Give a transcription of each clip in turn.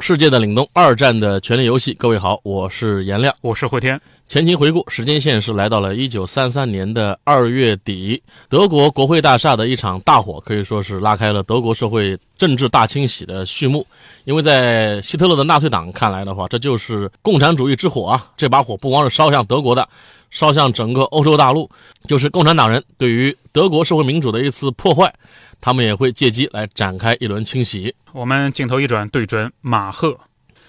世界的凛冬，二战的权力游戏。各位好，我是颜亮，我是慧天。前情回顾，时间线是来到了一九三三年的二月底，德国国会大厦的一场大火，可以说是拉开了德国社会政治大清洗的序幕。因为在希特勒的纳粹党看来的话，这就是共产主义之火啊！这把火不光是烧向德国的，烧向整个欧洲大陆，就是共产党人对于德国社会民主的一次破坏。他们也会借机来展开一轮清洗。我们镜头一转，对准马赫。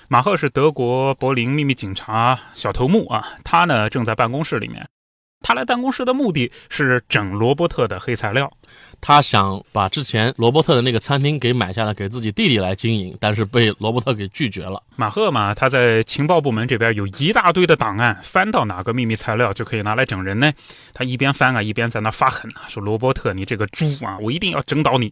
马赫是德国柏林秘密警察小头目啊，他呢正在办公室里面。他来办公室的目的是整罗伯特的黑材料。他想把之前罗伯特的那个餐厅给买下来，给自己弟弟来经营，但是被罗伯特给拒绝了。马赫嘛，他在情报部门这边有一大堆的档案，翻到哪个秘密材料就可以拿来整人呢？他一边翻啊，一边在那发狠啊，说罗伯特，你这个猪啊，我一定要整倒你。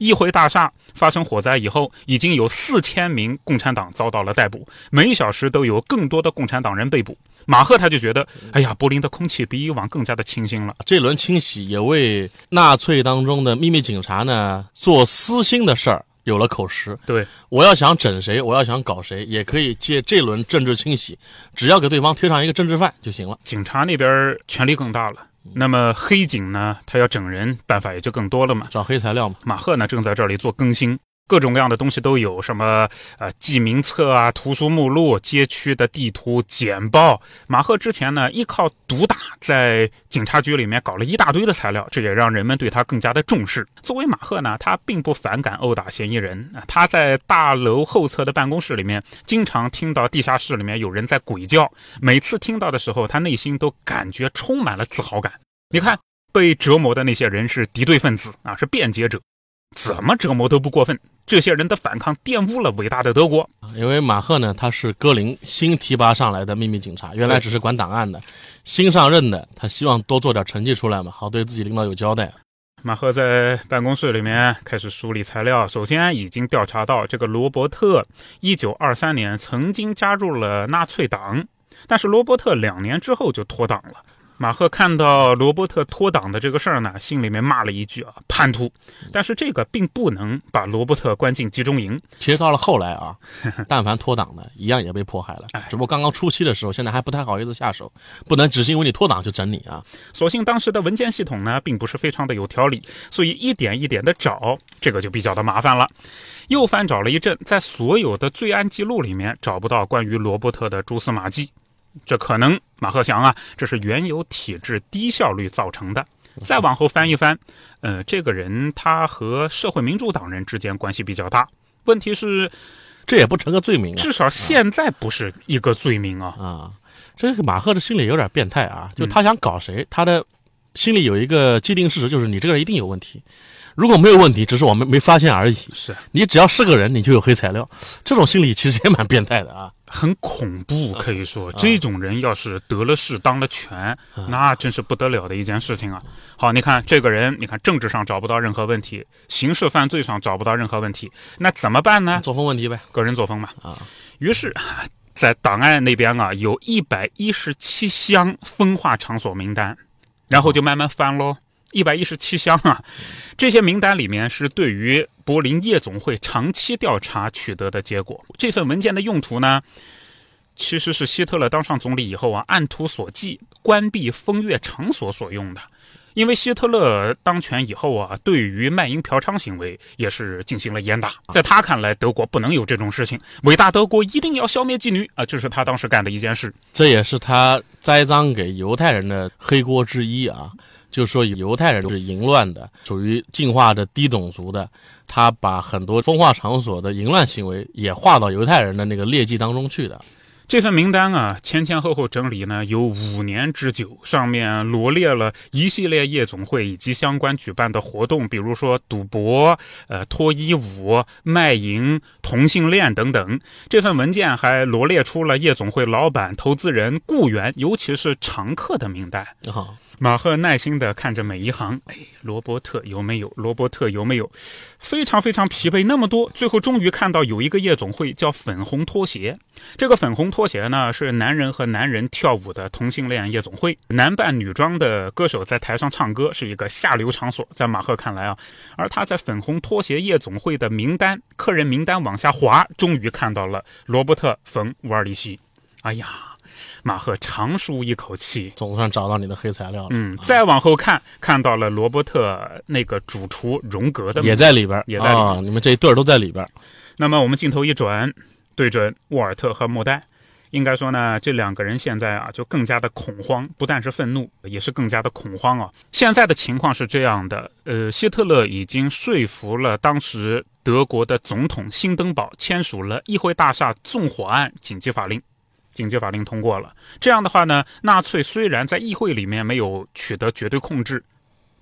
议会大厦发生火灾以后，已经有四千名共产党遭到了逮捕，每小时都有更多的共产党人被捕。马赫他就觉得，哎呀，柏林的空气比以往更加的清新了。这轮清洗也为纳粹当中的秘密警察呢做私心的事儿有了口实。对，我要想整谁，我要想搞谁，也可以借这轮政治清洗，只要给对方贴上一个政治犯就行了。警察那边权力更大了。那么黑警呢？他要整人，办法也就更多了嘛，找黑材料嘛。马赫呢，正在这里做更新，各种各样的东西都有，什么呃记名册啊、图书目录、街区的地图、简报。马赫之前呢，依靠毒打，在警察局里面搞了一大堆的材料，这也让人们对他更加的重视。作为马赫呢，他并不反感殴打嫌疑人啊。他在大楼后侧的办公室里面，经常听到地下室里面有人在鬼叫，每次听到的时候，他内心都感觉充满了自豪感。你看，被折磨的那些人是敌对分子啊，是辩解者，怎么折磨都不过分。这些人的反抗玷污了伟大的德国。因为马赫呢，他是戈林新提拔上来的秘密警察，原来只是管档案的，新上任的，他希望多做点成绩出来嘛，好对自己领导有交代。马赫在办公室里面开始梳理材料，首先已经调查到这个罗伯特，一九二三年曾经加入了纳粹党，但是罗伯特两年之后就脱党了。马赫看到罗伯特脱党的这个事儿呢，心里面骂了一句啊，叛徒。但是这个并不能把罗伯特关进集中营。其实到了后来啊，但凡脱党的，一样也被迫害了。只不过刚刚初期的时候，现在还不太好意思下手，不能只是因为你脱党就整你啊。所幸当时的文件系统呢，并不是非常的有条理，所以一点一点的找，这个就比较的麻烦了。又翻找了一阵，在所有的罪案记录里面找不到关于罗伯特的蛛丝马迹。这可能马赫想啊，这是原有体制低效率造成的。再往后翻一翻，呃，这个人他和社会民主党人之间关系比较大。问题是，这也不成个罪名，至少现在不是一个罪名啊啊！这个马赫的心里有点变态啊，就他想搞谁，他的心里有一个既定事实，就是你这个人一定有问题。如果没有问题，只是我们没发现而已。是你只要是个人，你就有黑材料。这种心理其实也蛮变态的啊，很恐怖。可以说，这种人要是得了势、当了权，那真是不得了的一件事情啊。好，你看这个人，你看政治上找不到任何问题，刑事犯罪上找不到任何问题，那怎么办呢？作风问题呗，个人作风嘛。啊，于是，在档案那边啊，有一百一十七箱风化场所名单，然后就慢慢翻喽。一百一十七箱啊，这些名单里面是对于柏林夜总会长期调查取得的结果。这份文件的用途呢，其实是希特勒当上总理以后啊，按图索骥关闭风月场所所用的。因为希特勒当权以后啊，对于卖淫嫖娼行为也是进行了严打。在他看来，德国不能有这种事情，伟大德国一定要消灭妓女啊，这是他当时干的一件事。这也是他栽赃给犹太人的黑锅之一啊。就说犹太人是淫乱的，属于进化的低种族的，他把很多风化场所的淫乱行为也划到犹太人的那个劣迹当中去的。这份名单啊，前前后后整理呢有五年之久，上面罗列了一系列夜总会以及相关举办的活动，比如说赌博、呃脱衣舞、卖淫、同性恋等等。这份文件还罗列出了夜总会老板、投资人、雇员，尤其是常客的名单。好，马赫耐心地看着每一行，哎，罗伯特有没有？罗伯特有没有？非常非常疲惫，那么多，最后终于看到有一个夜总会叫粉红拖鞋。这个粉红拖鞋呢，是男人和男人跳舞的同性恋夜总会，男扮女装的歌手在台上唱歌，是一个下流场所。在马赫看来啊，而他在粉红拖鞋夜总会的名单客人名单往下滑，终于看到了罗伯特·冯·乌尔里希。哎呀，马赫长舒一口气。总算找到你的黑材料了。嗯，再往后看，看到了罗伯特那个主厨荣格的也在里边，也在里边啊，你们这一对儿都在里边。那么我们镜头一转，对准沃尔特和莫代，应该说呢，这两个人现在啊就更加的恐慌，不但是愤怒，也是更加的恐慌啊。现在的情况是这样的，呃，希特勒已经说服了当时德国的总统辛登堡签署了议会大厦纵火案紧急法令。紧急法令通过了，这样的话呢，纳粹虽然在议会里面没有取得绝对控制，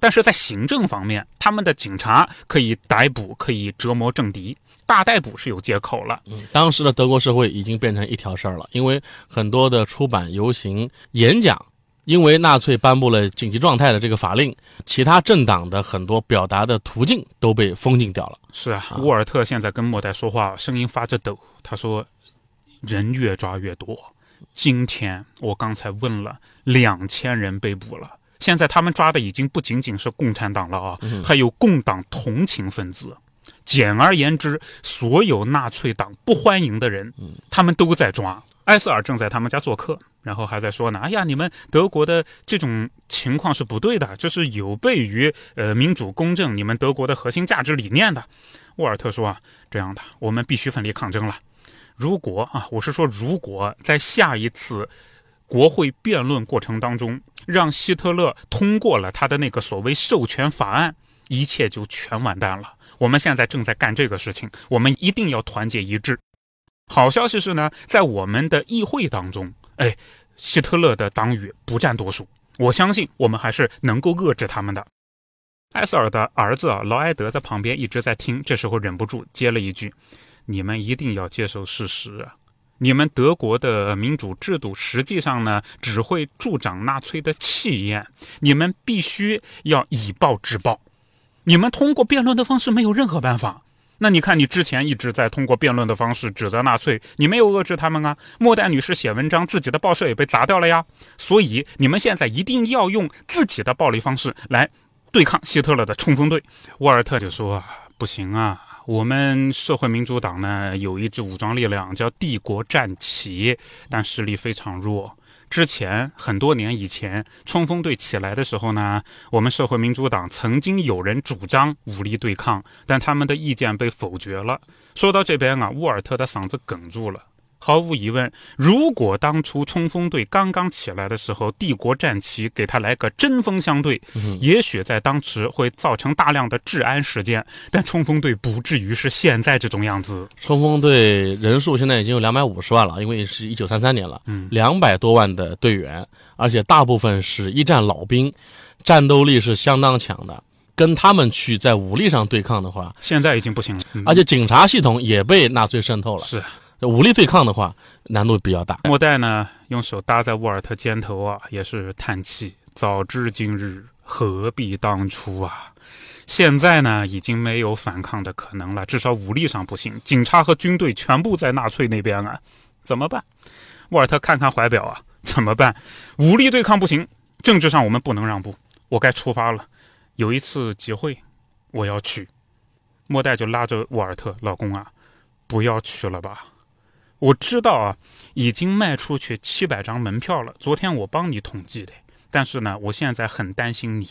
但是在行政方面，他们的警察可以逮捕，可以折磨政敌，大逮捕是有借口了。嗯，当时的德国社会已经变成一条事儿了，因为很多的出版、游行、演讲，因为纳粹颁布了紧急状态的这个法令，其他政党的很多表达的途径都被封禁掉了。是啊，沃尔特现在跟莫代说话，声音发着抖。他说：“人越抓越多，今天我刚才问了，两千人被捕了。现在他们抓的已经不仅仅是共产党了啊，还有共党同情分子。简而言之，所有纳粹党不欢迎的人，他们都在抓。埃塞尔正在他们家做客，然后还在说呢：“哎呀，你们德国的这种情况是不对的，这是有悖于呃民主公正，你们德国的核心价值理念的。”沃尔特说啊：“这样的，我们必须奋力抗争了。如果啊，我是说，如果在下一次国会辩论过程当中，让希特勒通过了他的那个所谓授权法案，一切就全完蛋了。我们现在正在干这个事情，我们一定要团结一致。好消息是呢，在我们的议会当中，哎，希特勒的党羽不占多数，我相信我们还是能够遏制他们的。埃塞尔的儿子，劳埃德在旁边一直在听，这时候忍不住接了一句：“你们一定要接受事实！你们德国的民主制度实际上呢，只会助长纳粹的气焰。你们必须要以暴制暴。你们通过辩论的方式没有任何办法。那你看，你之前一直在通过辩论的方式指责纳粹，你没有遏制他们啊。莫代女士写文章，自己的报社也被砸掉了呀。所以你们现在一定要用自己的暴力方式来。”对抗希特勒的冲锋队，沃尔特就说：“不行啊，我们社会民主党呢有一支武装力量叫帝国战旗，但实力非常弱。之前很多年以前，冲锋队起来的时候呢，我们社会民主党曾经有人主张武力对抗，但他们的意见被否决了。”说到这边啊，沃尔特的嗓子哽住了。毫无疑问，如果当初冲锋队刚刚起来的时候，帝国战旗给他来个针锋相对，也许在当时会造成大量的治安事件，但冲锋队不至于是现在这种样子。冲锋队人数现在已经有两百五十万了，因为是一九三三年了，两百多万的队员，而且大部分是一战老兵，战斗力是相当强的。跟他们去在武力上对抗的话，现在已经不行了，而且警察系统也被纳粹渗透了。是。武力对抗的话，难度比较大。莫代呢，用手搭在沃尔特肩头啊，也是叹气：早知今日，何必当初啊！现在呢，已经没有反抗的可能了，至少武力上不行。警察和军队全部在纳粹那边啊，怎么办？沃尔特看看怀表啊，怎么办？武力对抗不行，政治上我们不能让步。我该出发了，有一次集会，我要去。莫代就拉着沃尔特：“老公啊，不要去了吧。”我知道啊，已经卖出去七百张门票了。昨天我帮你统计的，但是呢，我现在很担心你，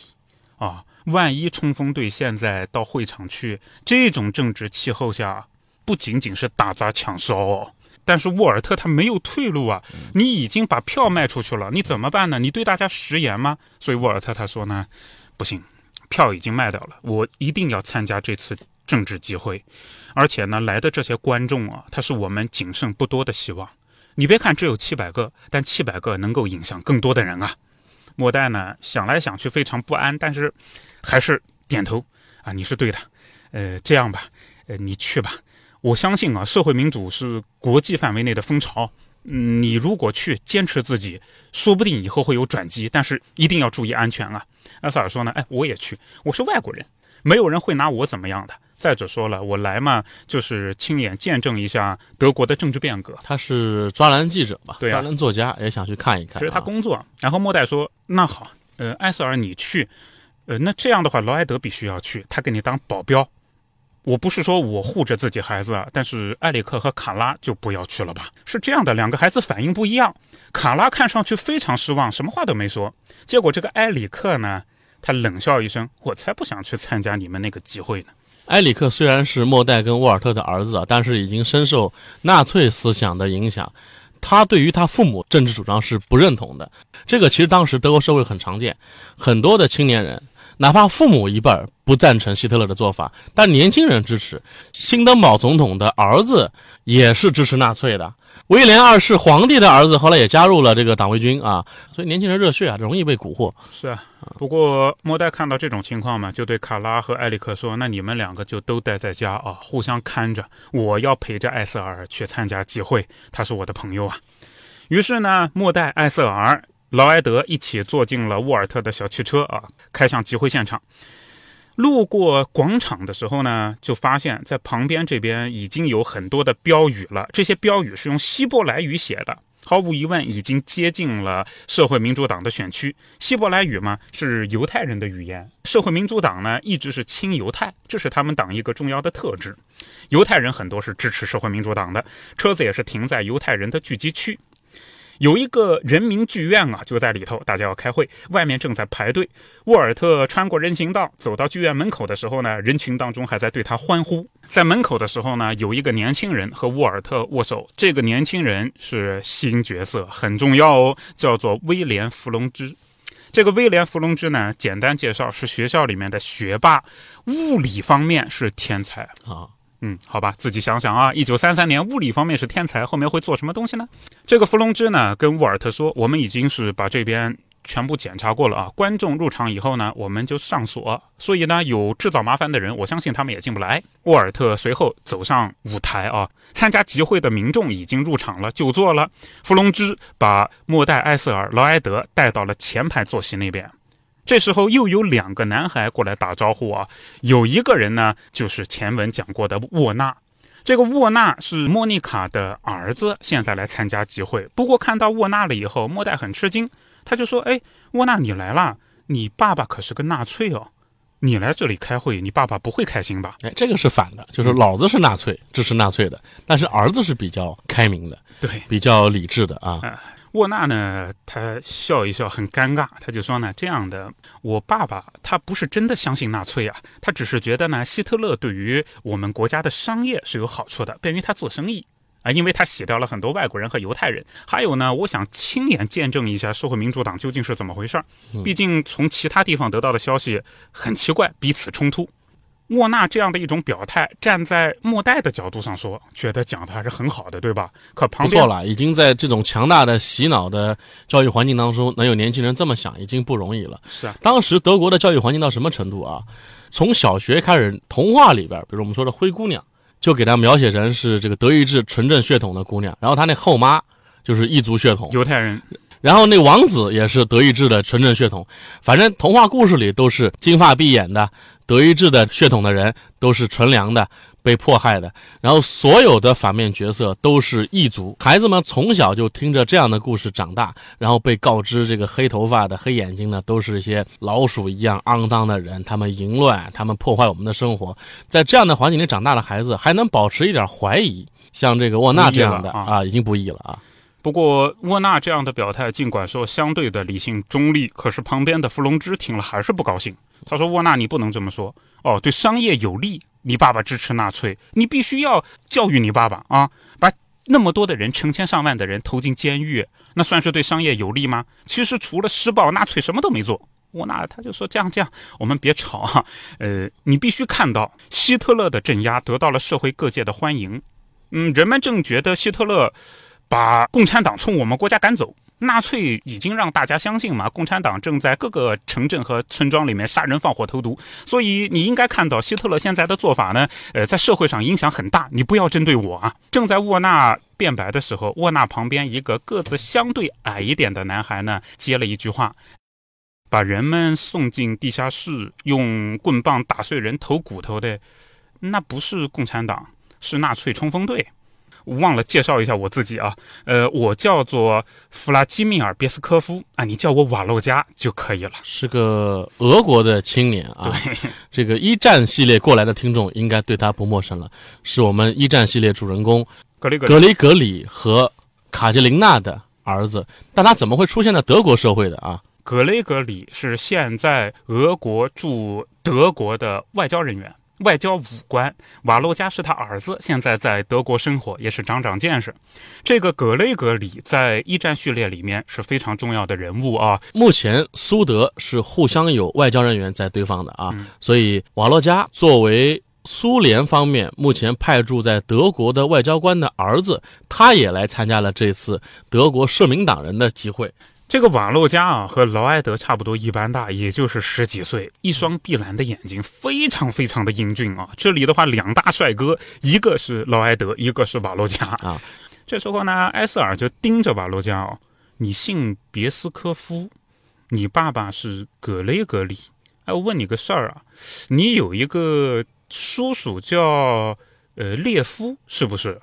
啊，万一冲锋队现在到会场去，这种政治气候下，不仅仅是打砸抢烧，哦，但是沃尔特他没有退路啊。你已经把票卖出去了，你怎么办呢？你对大家食言吗？所以沃尔特他说呢，不行，票已经卖掉了，我一定要参加这次。政治机会，而且呢，来的这些观众啊，他是我们仅剩不多的希望。你别看只有七百个，但七百个能够影响更多的人啊。莫代呢想来想去非常不安，但是还是点头啊，你是对的。呃，这样吧，呃，你去吧。我相信啊，社会民主是国际范围内的风潮。嗯，你如果去坚持自己，说不定以后会有转机，但是一定要注意安全啊。埃塞尔说呢，哎，我也去，我是外国人，没有人会拿我怎么样的。再者说了，我来嘛，就是亲眼见证一下德国的政治变革。他是专栏记者嘛，对专栏作家，也想去看一看。这是他工作。然后莫代说：“那好，呃，埃塞尔你去，呃，那这样的话，劳埃德必须要去，他给你当保镖。我不是说我护着自己孩子，但是埃里克和卡拉就不要去了吧？是这样的，两个孩子反应不一样。卡拉看上去非常失望，什么话都没说。结果这个埃里克呢，他冷笑一声：我才不想去参加你们那个集会呢。”埃里克虽然是莫代跟沃尔特的儿子啊，但是已经深受纳粹思想的影响。他对于他父母政治主张是不认同的。这个其实当时德国社会很常见，很多的青年人，哪怕父母一辈不赞成希特勒的做法，但年轻人支持。辛登堡总统的儿子也是支持纳粹的。威廉二世皇帝的儿子后来也加入了这个党卫军啊，所以年轻人热血啊，容易被蛊惑。是啊，不过莫代看到这种情况嘛，就对卡拉和埃里克说：“那你们两个就都待在家啊，互相看着。我要陪着艾瑟尔去参加集会，他是我的朋友啊。”于是呢，莫代、艾瑟尔、劳埃德一起坐进了沃尔特的小汽车啊，开向集会现场。路过广场的时候呢，就发现，在旁边这边已经有很多的标语了。这些标语是用希伯来语写的，毫无疑问已经接近了社会民主党的选区。希伯来语嘛，是犹太人的语言。社会民主党呢，一直是亲犹太，这是他们党一个重要的特质。犹太人很多是支持社会民主党的，车子也是停在犹太人的聚集区。有一个人民剧院啊，就在里头，大家要开会，外面正在排队。沃尔特穿过人行道，走到剧院门口的时候呢，人群当中还在对他欢呼。在门口的时候呢，有一个年轻人和沃尔特握手。这个年轻人是新角色，很重要哦，叫做威廉·弗隆兹。这个威廉·弗隆兹呢，简单介绍是学校里面的学霸，物理方面是天才啊。嗯，好吧，自己想想啊。一九三三年，物理方面是天才，后面会做什么东西呢？这个弗隆兹呢，跟沃尔特说，我们已经是把这边全部检查过了啊。观众入场以后呢，我们就上锁，所以呢，有制造麻烦的人，我相信他们也进不来。沃尔特随后走上舞台啊，参加集会的民众已经入场了，就座了。弗隆兹把莫代、埃塞尔、劳埃德带到了前排坐席那边。这时候又有两个男孩过来打招呼啊，有一个人呢，就是前文讲过的沃纳。这个沃纳是莫妮卡的儿子，现在来参加集会。不过看到沃纳了以后，莫代很吃惊，他就说：“哎，沃纳你来了，你爸爸可是个纳粹哦，你来这里开会，你爸爸不会开心吧？”哎，这个是反的，就是老子是纳粹，支持纳粹的，但是儿子是比较开明的，对，比较理智的啊。沃纳呢，他笑一笑，很尴尬。他就说呢：“这样的，我爸爸他不是真的相信纳粹啊，他只是觉得呢，希特勒对于我们国家的商业是有好处的，便于他做生意啊，因为他洗掉了很多外国人和犹太人。还有呢，我想亲眼见证一下社会民主党究竟是怎么回事儿。毕竟从其他地方得到的消息很奇怪，彼此冲突。”沃纳这样的一种表态，站在莫代的角度上说，觉得讲的还是很好的，对吧？可旁边不错了，已经在这种强大的洗脑的教育环境当中，能有年轻人这么想，已经不容易了。是啊，当时德国的教育环境到什么程度啊？从小学开始，童话里边，比如我们说的灰姑娘，就给她描写成是这个德意志纯正血统的姑娘，然后她那后妈就是异族血统，犹太人。然后那王子也是德意志的纯正血统，反正童话故事里都是金发碧眼的德意志的血统的人，都是纯良的，被迫害的。然后所有的反面角色都是异族，孩子们从小就听着这样的故事长大，然后被告知这个黑头发的、黑眼睛的都是一些老鼠一样肮脏的人，他们淫乱，他们破坏我们的生活。在这样的环境里长大的孩子还能保持一点怀疑，像这个沃纳这样的啊，已经不易了啊。不过沃纳这样的表态，尽管说相对的理性中立，可是旁边的弗隆兹听了还是不高兴。他说：“沃纳，你不能这么说哦，对商业有利。你爸爸支持纳粹，你必须要教育你爸爸啊，把那么多的人，成千上万的人投进监狱，那算是对商业有利吗？其实除了施暴，纳粹什么都没做。沃纳他就说：这样这样，我们别吵啊。呃，你必须看到希特勒的镇压得到了社会各界的欢迎。嗯，人们正觉得希特勒。”把共产党从我们国家赶走。纳粹已经让大家相信嘛，共产党正在各个城镇和村庄里面杀人放火投毒，所以你应该看到希特勒现在的做法呢，呃，在社会上影响很大。你不要针对我啊！正在沃纳辩白的时候，沃纳旁边一个个子相对矮一点的男孩呢，接了一句话：把人们送进地下室，用棍棒打碎人头骨头的，那不是共产党，是纳粹冲锋队。忘了介绍一下我自己啊，呃，我叫做弗拉基米尔·别斯科夫啊，你叫我瓦洛加就可以了。是个俄国的青年啊，这个一战系列过来的听众应该对他不陌生了，是我们一战系列主人公格雷格雷格里和卡捷琳娜的儿子，但他怎么会出现在德国社会的啊？格雷格里是现在俄国驻德国的外交人员。外交武官瓦洛加是他儿子，现在在德国生活，也是长长见识。这个格雷格里在一战序列里面是非常重要的人物啊。目前苏德是互相有外交人员在对方的啊，所以瓦洛加作为苏联方面目前派驻在德国的外交官的儿子，他也来参加了这次德国社民党人的集会。这个瓦洛加啊，和劳埃德差不多一般大，也就是十几岁，一双碧蓝的眼睛，非常非常的英俊啊。这里的话，两大帅哥，一个是劳埃德，一个是瓦洛加啊。这时候呢，埃塞尔就盯着瓦洛加哦，你姓别斯科夫，你爸爸是格雷格里。哎，我问你个事儿啊，你有一个叔叔叫呃列夫，是不是？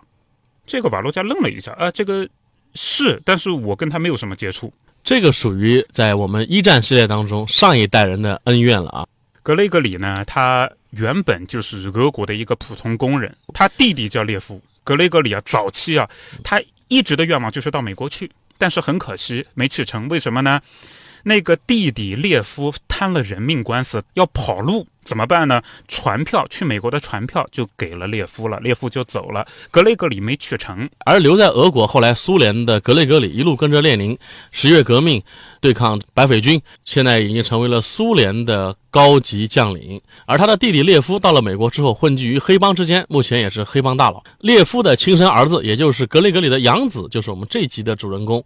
这个瓦洛加愣了一下，啊，这个是，但是我跟他没有什么接触。这个属于在我们一战系列当中上一代人的恩怨了啊。格雷格里呢，他原本就是俄国的一个普通工人，他弟弟叫列夫。格雷格里啊，早期啊，他一直的愿望就是到美国去，但是很可惜没去成。为什么呢？那个弟弟列夫摊了人命官司，要跑路，怎么办呢？船票去美国的船票就给了列夫了，列夫就走了。格雷格里没去成，而留在俄国，后来苏联的格雷格里一路跟着列宁，十月革命对抗白匪军，现在已经成为了苏联的高级将领。而他的弟弟列夫到了美国之后，混迹于黑帮之间，目前也是黑帮大佬。列夫的亲生儿子，也就是格雷格里的养子，就是我们这集的主人公，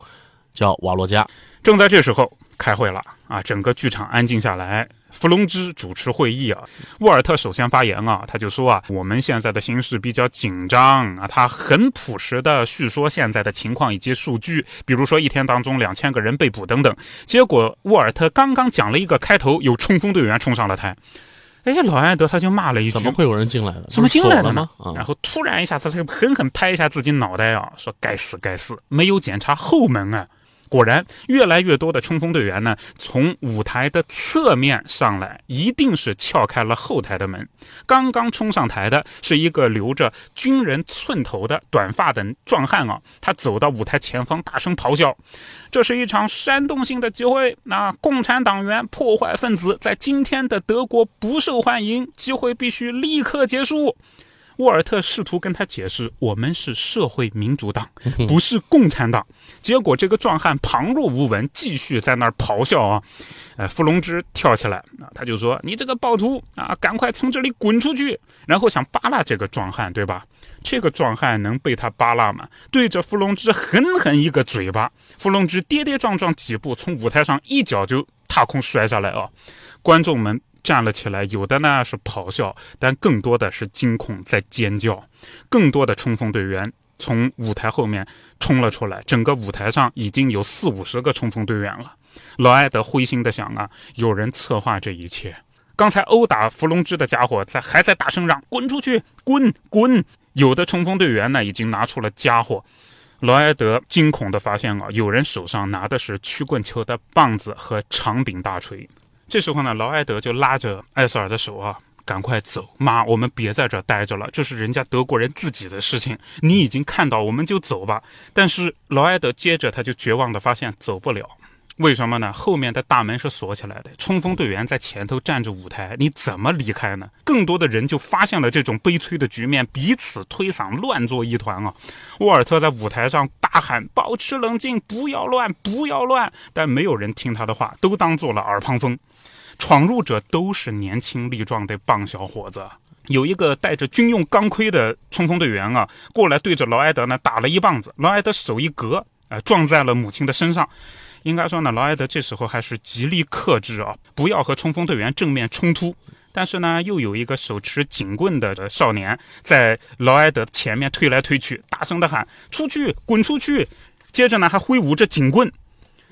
叫瓦洛加。正在这时候。开会了啊！整个剧场安静下来。弗龙兹主持会议啊。沃尔特首先发言啊，他就说啊，我们现在的形势比较紧张啊。他很朴实的叙说现在的情况以及数据，比如说一天当中两千个人被捕等等。结果沃尔特刚刚讲了一个开头，有冲锋队员冲上了台。哎，老安德他就骂了一句：“怎么会有人进来的？怎么进来的吗？”然后突然一下子，他狠狠拍一下自己脑袋啊，说：“该死该死，没有检查后门啊！”果然，越来越多的冲锋队员呢，从舞台的侧面上来，一定是撬开了后台的门。刚刚冲上台的是一个留着军人寸头的短发的壮汉啊，他走到舞台前方，大声咆哮：“这是一场煽动性的集会，那共产党员、破坏分子在今天的德国不受欢迎，集会必须立刻结束。”沃尔特试图跟他解释：“我们是社会民主党，不是共产党。”结果这个壮汉旁若无闻，继续在那儿咆哮啊！呃，弗龙芝跳起来啊，他就说：“你这个暴徒啊，赶快从这里滚出去！”然后想扒拉这个壮汉，对吧？这个壮汉能被他扒拉吗？对着弗龙芝狠狠一个嘴巴，弗龙芝跌跌撞撞几步从舞台上一脚就踏空摔下来啊！观众们。站了起来，有的呢是咆哮，但更多的是惊恐在尖叫。更多的冲锋队员从舞台后面冲了出来，整个舞台上已经有四五十个冲锋队员了。老艾德灰心的想啊，有人策划这一切。刚才殴打弗龙芝的家伙在还在大声嚷：“滚出去，滚滚！”有的冲锋队员呢已经拿出了家伙。劳埃德惊恐的发现啊，有人手上拿的是曲棍球的棒子和长柄大锤。这时候呢，劳埃德就拉着艾瑟尔的手啊，赶快走，妈，我们别在这待着了，这是人家德国人自己的事情。你已经看到，我们就走吧。但是劳埃德接着他就绝望的发现走不了。为什么呢？后面的大门是锁起来的，冲锋队员在前头站着舞台，你怎么离开呢？更多的人就发现了这种悲催的局面，彼此推搡，乱作一团啊！沃尔特在舞台上大喊：“保持冷静，不要乱，不要乱！”但没有人听他的话，都当做了耳旁风。闯入者都是年轻力壮的棒小伙子。有一个带着军用钢盔的冲锋队员啊，过来对着劳埃德呢打了一棒子，劳埃德手一格，啊，撞在了母亲的身上。应该说呢，劳埃德这时候还是极力克制啊，不要和冲锋队员正面冲突。但是呢，又有一个手持警棍的少年在劳埃德前面推来推去，大声的喊：“出去，滚出去！”接着呢，还挥舞着警棍。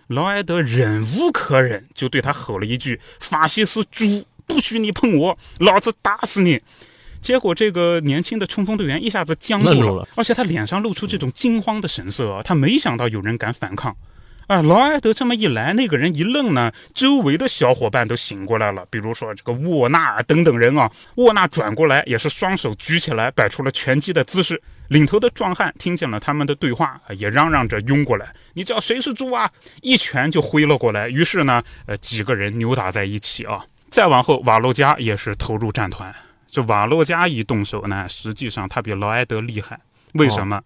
劳埃德忍无可忍，就对他吼了一句：“法西斯猪！”不许你碰我，老子打死你！结果这个年轻的冲锋队员一下子僵住了，而且他脸上露出这种惊慌的神色，他没想到有人敢反抗。啊，劳埃德这么一来，那个人一愣呢，周围的小伙伴都醒过来了，比如说这个沃纳等等人啊。沃纳转过来也是双手举起来，摆出了拳击的姿势。领头的壮汉听见了他们的对话，也嚷嚷着拥过来：“你知道谁是猪啊？”一拳就挥了过来。于是呢，呃，几个人扭打在一起啊。再往后，瓦洛加也是投入战团。这瓦洛加一动手呢，实际上他比劳埃德厉害。为什么？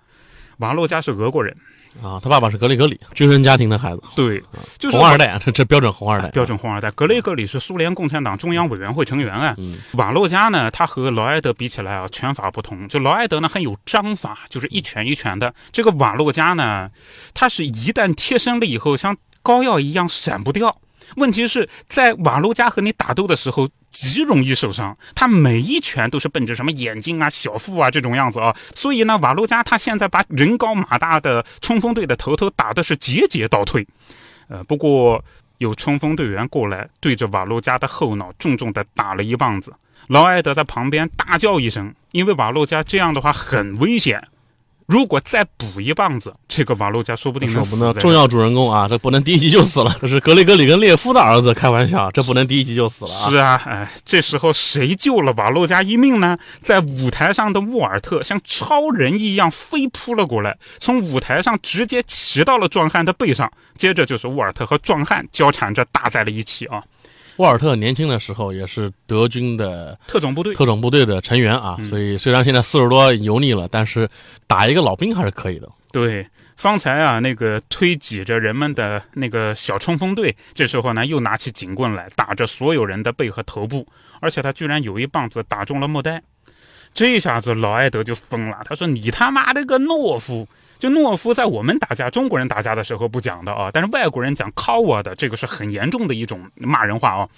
瓦洛加是俄国人啊，他爸爸是格雷格里，军人家庭的孩子。对，就是红二代，这这标准红二代，标准红二代。格雷格里是苏联共产党中央委员会成员啊。瓦洛加呢，他和劳埃德比起来啊，拳法不同。就劳埃德呢很有章法，就是一拳一拳的。这个瓦洛加呢，他是一旦贴身了以后，像膏药一样闪不掉。问题是在瓦洛加和你打斗的时候极容易受伤，他每一拳都是奔着什么眼睛啊、小腹啊这种样子啊，所以呢，瓦洛加他现在把人高马大的冲锋队的头头打的是节节倒退。呃，不过有冲锋队员过来对着瓦洛加的后脑重重的打了一棒子，劳埃德在旁边大叫一声，因为瓦洛加这样的话很危险。如果再补一棒子，这个瓦洛加说不定能死。重要主人公啊，这不能第一集就死了。这是格雷格里跟列夫的儿子，开玩笑，这不能第一集就死了啊。是啊，哎，这时候谁救了瓦洛加一命呢？在舞台上的沃尔特像超人一样飞扑了过来，从舞台上直接骑到了壮汉的背上，接着就是沃尔特和壮汉交缠着打在了一起啊。沃尔特年轻的时候也是德军的特种部队特种部队的成员啊，所以虽然现在四十多油腻了，但是打一个老兵还是可以的。对，方才啊那个推挤着人们的那个小冲锋队，这时候呢又拿起警棍来打着所有人的背和头部，而且他居然有一棒子打中了莫代，这下子老艾德就疯了，他说：“你他妈的个懦夫！”就懦夫在我们打架，中国人打架的时候不讲的啊，但是外国人讲 coward，这个是很严重的一种骂人话啊。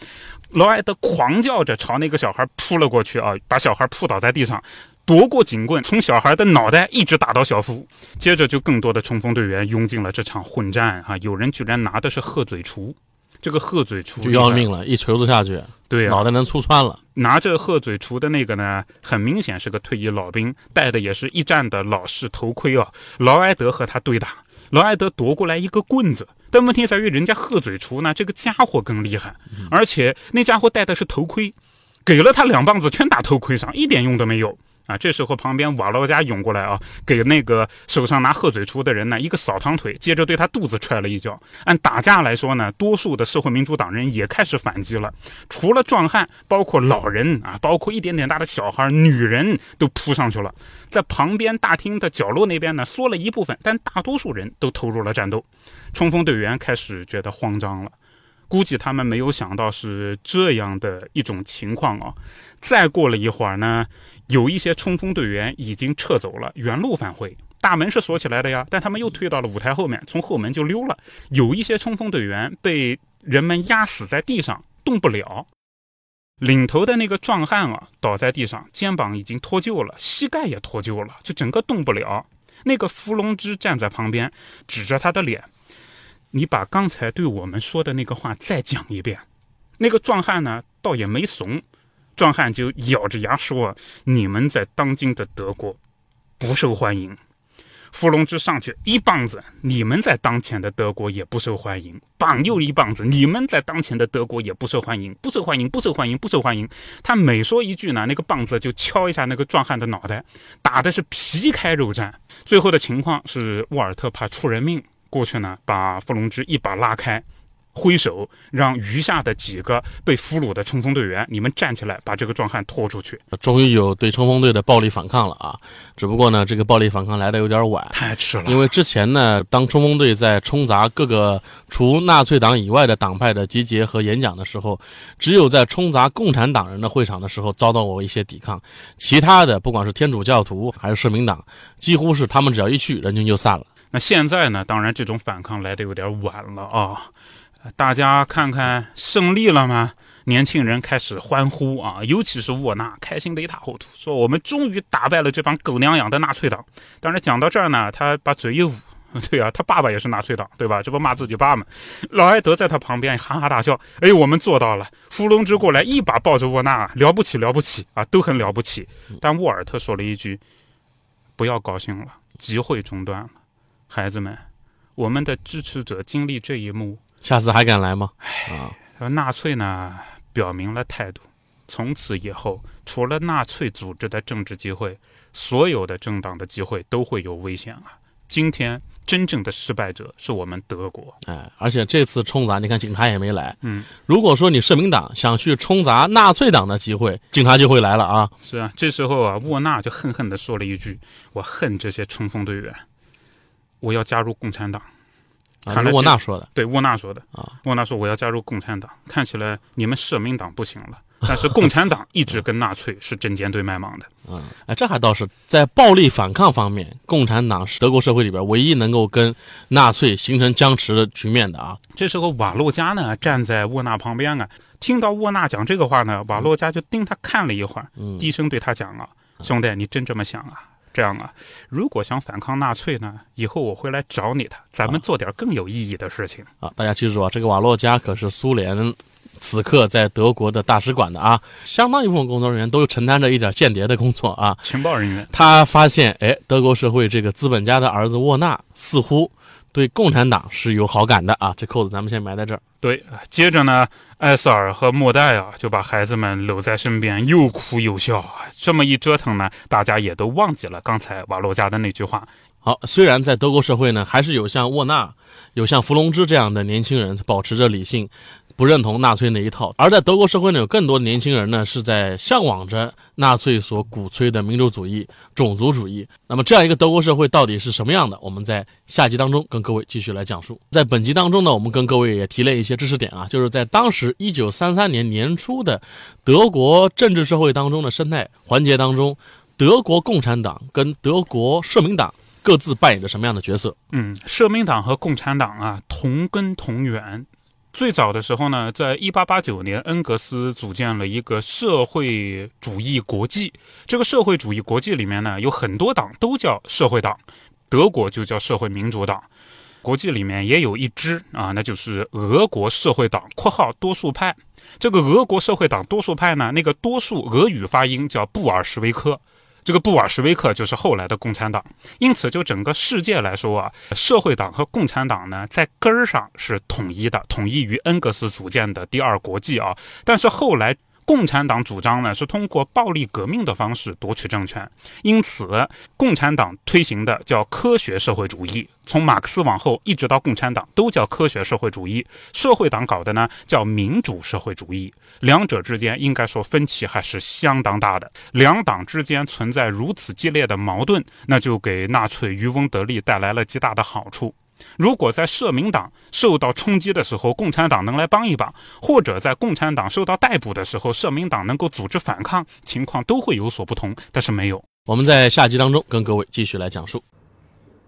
劳埃德狂叫着朝那个小孩扑了过去啊，把小孩扑倒在地上，夺过警棍，从小孩的脑袋一直打到小腹。接着就更多的冲锋队员拥进了这场混战啊，有人居然拿的是鹤嘴锄。这个鹤嘴锄就要命了，一锤子下去，对，脑袋能戳穿了。拿着鹤嘴锄的那个呢，很明显是个退役老兵，戴的也是一战的老式头盔啊。劳埃德和他对打，劳埃德夺过来一个棍子，但问题在于人家鹤嘴锄呢，这个家伙更厉害，而且那家伙戴的是头盔，给了他两棒子全打头盔上，一点用都没有。啊，这时候旁边瓦洛加涌过来啊，给那个手上拿鹤嘴锄的人呢一个扫堂腿，接着对他肚子踹了一脚。按打架来说呢，多数的社会民主党人也开始反击了，除了壮汉，包括老人啊，包括一点点大的小孩、女人都扑上去了。在旁边大厅的角落那边呢，缩了一部分，但大多数人都投入了战斗。冲锋队员开始觉得慌张了。估计他们没有想到是这样的一种情况啊！再过了一会儿呢，有一些冲锋队员已经撤走了，原路返回。大门是锁起来的呀，但他们又退到了舞台后面，从后门就溜了。有一些冲锋队员被人们压死在地上，动不了。领头的那个壮汉啊，倒在地上，肩膀已经脱臼了，膝盖也脱臼了，就整个动不了。那个伏龙芝站在旁边，指着他的脸。你把刚才对我们说的那个话再讲一遍。那个壮汉呢，倒也没怂，壮汉就咬着牙说：“你们在当今的德国不受欢迎。”伏龙芝上去一棒子，你们在当前的德国也不受欢迎。棒又一棒子，你们在当前的德国也不受欢迎，不受欢迎，不受欢迎，不受欢迎。他每说一句呢，那个棒子就敲一下那个壮汉的脑袋，打的是皮开肉绽。最后的情况是沃尔特怕出人命。过去呢，把弗龙芝一把拉开，挥手让余下的几个被俘虏的冲锋队员，你们站起来，把这个壮汉拖出去。终于有对冲锋队的暴力反抗了啊！只不过呢，这个暴力反抗来的有点晚，太迟了。因为之前呢，当冲锋队在冲砸各个除纳粹党以外的党派的集结和演讲的时候，只有在冲砸共产党人的会场的时候遭到过一些抵抗，其他的不管是天主教徒还是社民党，几乎是他们只要一去，人群就散了。那现在呢？当然，这种反抗来的有点晚了啊！大家看看胜利了吗？年轻人开始欢呼啊！尤其是沃纳，开心的一塌糊涂，说我们终于打败了这帮狗娘养的纳粹党。但是讲到这儿呢，他把嘴一捂，对啊，他爸爸也是纳粹党，对吧？这不骂自己爸吗？老埃德在他旁边哈哈大笑，哎，我们做到了！伏龙之过来一把抱着沃纳，了不起了不起啊，都很了不起。但沃尔特说了一句：“不要高兴了，集会中断了。”孩子们，我们的支持者经历这一幕，下次还敢来吗？啊，纳粹呢表明了态度，从此以后，除了纳粹组织的政治机会，所有的政党的机会都会有危险啊！今天真正的失败者是我们德国，哎，而且这次冲砸，你看警察也没来。嗯，如果说你社民党想去冲砸纳粹党的机会，警察就会来了啊！是啊，这时候啊，沃纳就恨恨地说了一句：“我恨这些冲锋队员。”我要加入共产党，啊，沃纳说的，对，沃纳说的啊，沃纳说我要加入共产党。看起来你们社民党不行了，但是共产党一直跟纳粹是针尖对麦芒的。嗯，哎，这还倒是在暴力反抗方面，共产党是德国社会里边唯一能够跟纳粹形成僵持的局面的啊。这时候瓦洛加呢站在沃纳旁边啊，听到沃纳讲这个话呢，瓦洛加就盯他看了一会儿，低声对他讲啊：“兄弟，你真这么想啊？”这样啊，如果想反抗纳粹呢，以后我会来找你的，咱们做点更有意义的事情啊！大家记住啊，这个瓦洛加可是苏联此刻在德国的大使馆的啊，相当一部分工作人员都承担着一点间谍的工作啊，情报人员。他发现，哎，德国社会这个资本家的儿子沃纳似乎。对共产党是有好感的啊，这扣子咱们先埋在这儿。对，接着呢，艾瑟尔和莫代啊就把孩子们搂在身边，又哭又笑啊。这么一折腾呢，大家也都忘记了刚才瓦洛加的那句话。好，虽然在德国社会呢，还是有像沃纳、有像弗龙芝这样的年轻人保持着理性。不认同纳粹那一套，而在德国社会呢，有更多年轻人呢是在向往着纳粹所鼓吹的民主主义、种族主义。那么这样一个德国社会到底是什么样的？我们在下集当中跟各位继续来讲述。在本集当中呢，我们跟各位也提了一些知识点啊，就是在当时一九三三年年初的德国政治社会当中的生态环节当中，德国共产党跟德国社民党各自扮演着什么样的角色？嗯，社民党和共产党啊，同根同源。最早的时候呢，在一八八九年，恩格斯组建了一个社会主义国际。这个社会主义国际里面呢，有很多党都叫社会党，德国就叫社会民主党。国际里面也有一支啊，那就是俄国社会党（括号多数派）。这个俄国社会党多数派呢，那个多数俄语发音叫布尔什维克。这个布尔什维克就是后来的共产党，因此就整个世界来说啊，社会党和共产党呢，在根儿上是统一的，统一于恩格斯组建的第二国际啊。但是后来。共产党主张呢是通过暴力革命的方式夺取政权，因此共产党推行的叫科学社会主义，从马克思往后一直到共产党都叫科学社会主义。社会党搞的呢叫民主社会主义，两者之间应该说分歧还是相当大的。两党之间存在如此激烈的矛盾，那就给纳粹渔翁得利带来了极大的好处。如果在社民党受到冲击的时候，共产党能来帮一把，或者在共产党受到逮捕的时候，社民党能够组织反抗，情况都会有所不同。但是没有，我们在下集当中跟各位继续来讲述。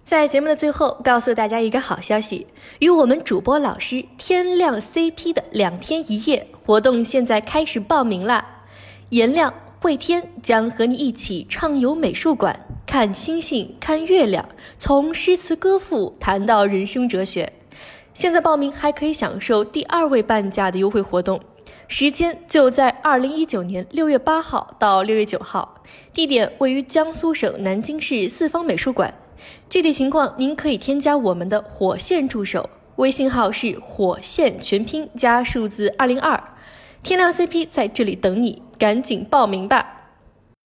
在节目的最后，告诉大家一个好消息：与我们主播老师天亮 CP 的两天一夜活动现在开始报名啦！颜亮、慧天将和你一起畅游美术馆。看星星，看月亮，从诗词歌赋谈到人生哲学。现在报名还可以享受第二位半价的优惠活动，时间就在二零一九年六月八号到六月九号，地点位于江苏省南京市四方美术馆。具体情况您可以添加我们的火线助手，微信号是火线全拼加数字二零二，天亮 CP 在这里等你，赶紧报名吧。